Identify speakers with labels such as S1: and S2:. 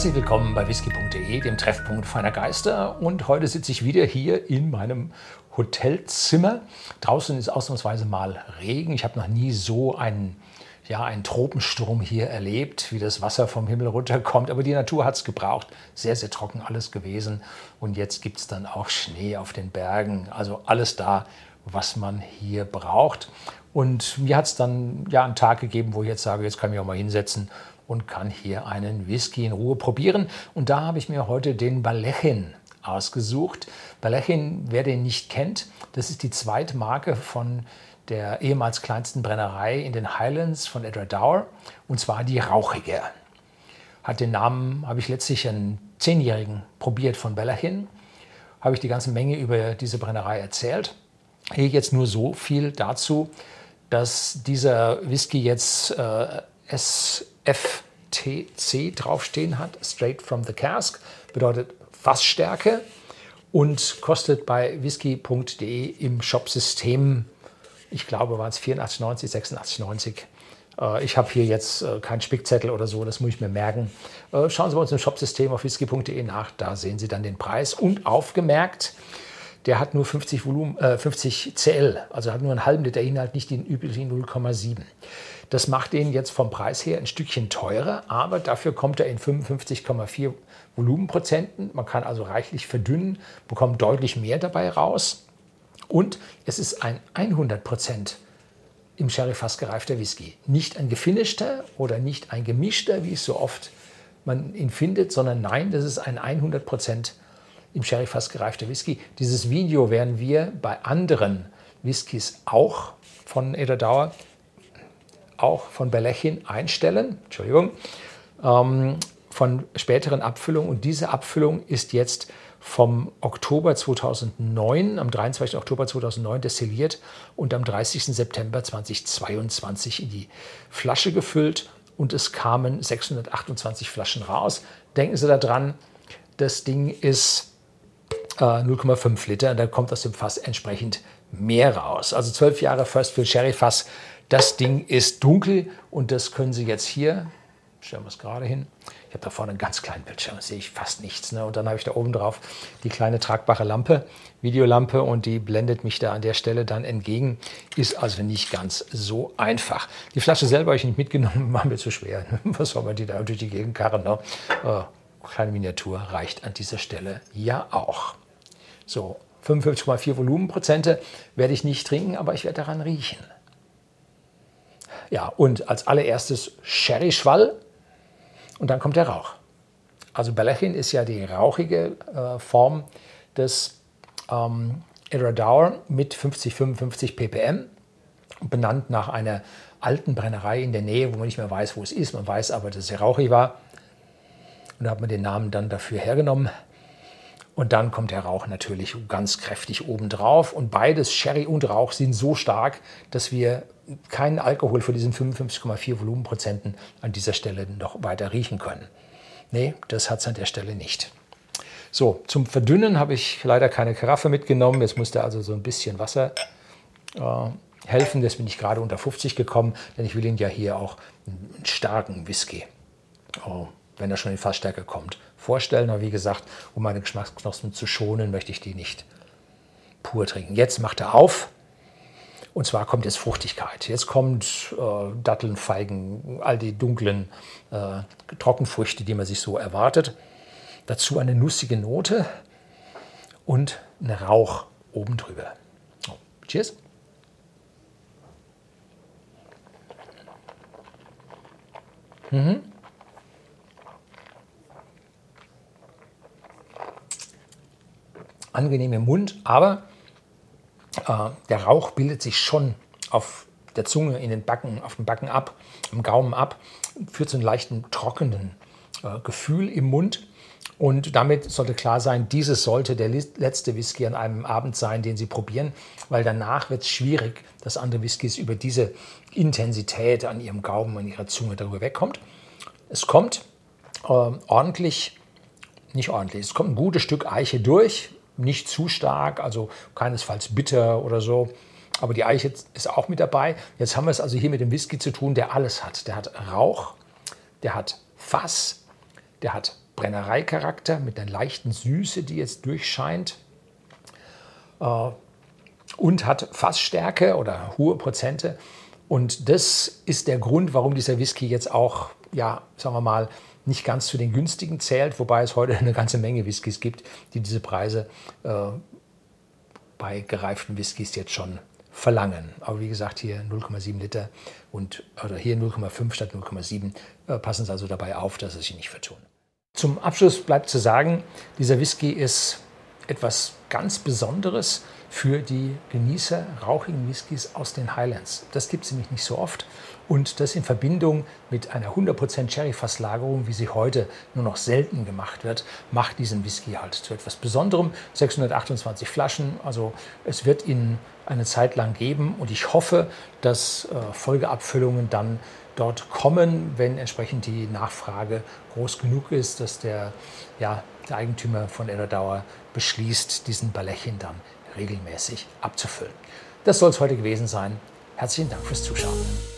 S1: Herzlich willkommen bei whisky.de, dem Treffpunkt feiner Geister. Und heute sitze ich wieder hier in meinem Hotelzimmer. Draußen ist ausnahmsweise mal Regen. Ich habe noch nie so einen, ja, einen Tropensturm hier erlebt, wie das Wasser vom Himmel runterkommt. Aber die Natur hat es gebraucht. Sehr, sehr trocken alles gewesen. Und jetzt gibt es dann auch Schnee auf den Bergen. Also alles da, was man hier braucht. Und mir hat es dann ja einen Tag gegeben, wo ich jetzt sage, jetzt kann ich mich auch mal hinsetzen und kann hier einen Whisky in Ruhe probieren. Und da habe ich mir heute den Balechin ausgesucht. Balechin, wer den nicht kennt, das ist die zweite Marke von der ehemals kleinsten Brennerei in den Highlands von Edward Dower, und zwar die Rauchige. Hat den Namen, habe ich letztlich einen Zehnjährigen probiert von Balechin. Habe ich die ganze Menge über diese Brennerei erzählt. Hier jetzt nur so viel dazu, dass dieser Whisky jetzt äh, SFTC draufstehen hat, Straight from the Cask, bedeutet Fassstärke und kostet bei whisky.de im Shopsystem, ich glaube, waren es 84,90, 86,90. Äh, ich habe hier jetzt äh, keinen Spickzettel oder so, das muss ich mir merken. Äh, schauen Sie bei uns im Shopsystem auf whisky.de nach, da sehen Sie dann den Preis. Und aufgemerkt, der hat nur 50, Volumen, äh, 50 CL, also hat nur einen halben Liter Inhalt, nicht den üblichen 0,7. Das macht den jetzt vom Preis her ein Stückchen teurer, aber dafür kommt er in 55,4 Volumenprozenten. Man kann also reichlich verdünnen, bekommt deutlich mehr dabei raus. Und es ist ein 100 Prozent im Sherry-Fass gereifter Whisky. Nicht ein gefinischter oder nicht ein gemischter, wie es so oft man ihn findet, sondern nein, das ist ein 100 Prozent im Sherry-Fass gereifter Whisky. Dieses Video werden wir bei anderen Whiskys auch von Eder Dauer, auch von Belechin einstellen. Entschuldigung. Ähm, von späteren Abfüllungen. Und diese Abfüllung ist jetzt vom Oktober 2009, am 23. Oktober 2009 destilliert und am 30. September 2022 in die Flasche gefüllt und es kamen 628 Flaschen raus. Denken Sie daran, das Ding ist 0,5 Liter. Und dann kommt aus dem Fass entsprechend mehr raus. Also 12 Jahre First Fill Sherry Fass. Das Ding ist dunkel und das können Sie jetzt hier, stellen wir es gerade hin, ich habe da vorne einen ganz kleinen Bildschirm, da sehe ich fast nichts. Ne? Und dann habe ich da oben drauf die kleine tragbare Lampe, Videolampe und die blendet mich da an der Stelle dann entgegen. Ist also nicht ganz so einfach. Die Flasche selber habe ich nicht mitgenommen, war mir zu schwer. Was soll man die da durch die Gegend karren? Ne? Oh, kleine Miniatur reicht an dieser Stelle ja auch. So, 55,4 Volumenprozente werde ich nicht trinken, aber ich werde daran riechen. Ja, und als allererstes Sherry-Schwall und dann kommt der Rauch. Also Belechin ist ja die rauchige äh, Form des ähm, Iradauer mit 50-55 ppm, benannt nach einer alten Brennerei in der Nähe, wo man nicht mehr weiß, wo es ist. Man weiß aber, dass es rauchig war. Und da hat man den Namen dann dafür hergenommen. Und dann kommt der Rauch natürlich ganz kräftig obendrauf. Und beides, Sherry und Rauch, sind so stark, dass wir keinen Alkohol für diesen 55,4 Volumenprozenten an dieser Stelle noch weiter riechen können. Nee, das hat es an der Stelle nicht. So, zum Verdünnen habe ich leider keine Karaffe mitgenommen. Jetzt musste also so ein bisschen Wasser äh, helfen. Jetzt bin ich gerade unter 50 gekommen, denn ich will ihn ja hier auch einen starken Whisky. Oh, wenn er schon in Fassstärke kommt, vorstellen. Aber wie gesagt, um meine Geschmacksknospen zu schonen, möchte ich die nicht pur trinken. Jetzt macht er auf. Und zwar kommt jetzt Fruchtigkeit. Jetzt kommt äh, Datteln, Feigen, all die dunklen äh, Trockenfrüchte, die man sich so erwartet. Dazu eine nussige Note und ein Rauch oben drüber. Oh, cheers. Mhm. Angenehm im Mund, aber äh, der Rauch bildet sich schon auf der Zunge, in den Backen, auf dem Backen ab, im Gaumen ab, führt zu einem leichten trockenen äh, Gefühl im Mund. Und damit sollte klar sein, dieses sollte der letzte Whisky an einem Abend sein, den Sie probieren, weil danach wird es schwierig, dass andere Whiskys über diese Intensität an Ihrem Gaumen, an Ihrer Zunge darüber wegkommt. Es kommt äh, ordentlich, nicht ordentlich, es kommt ein gutes Stück Eiche durch, nicht zu stark, also keinesfalls bitter oder so. Aber die Eiche ist auch mit dabei. Jetzt haben wir es also hier mit dem Whisky zu tun, der alles hat. Der hat Rauch, der hat Fass, der hat Brennereicharakter mit einer leichten Süße, die jetzt durchscheint. Äh, und hat Fassstärke oder hohe Prozente. Und das ist der Grund, warum dieser Whisky jetzt auch, ja, sagen wir mal, nicht ganz zu den günstigen zählt, wobei es heute eine ganze Menge Whiskys gibt, die diese Preise äh, bei gereiften Whiskys jetzt schon verlangen. Aber wie gesagt, hier 0,7 Liter und oder hier 0,5 statt 0,7. Äh, passen Sie also dabei auf, dass Sie sich nicht vertun. Zum Abschluss bleibt zu sagen, dieser Whisky ist etwas ganz Besonderes für die Genießer rauchigen Whiskys aus den Highlands. Das gibt es nämlich nicht so oft. Und das in Verbindung mit einer 100% Sherry-Fasslagerung, wie sie heute nur noch selten gemacht wird, macht diesen Whisky halt zu etwas Besonderem. 628 Flaschen, also es wird ihn eine Zeit lang geben und ich hoffe, dass äh, Folgeabfüllungen dann dort kommen, wenn entsprechend die Nachfrage groß genug ist, dass der, ja, der Eigentümer von Edderdauer beschließt, diesen Ballechin dann regelmäßig abzufüllen. Das soll es heute gewesen sein. Herzlichen Dank fürs Zuschauen.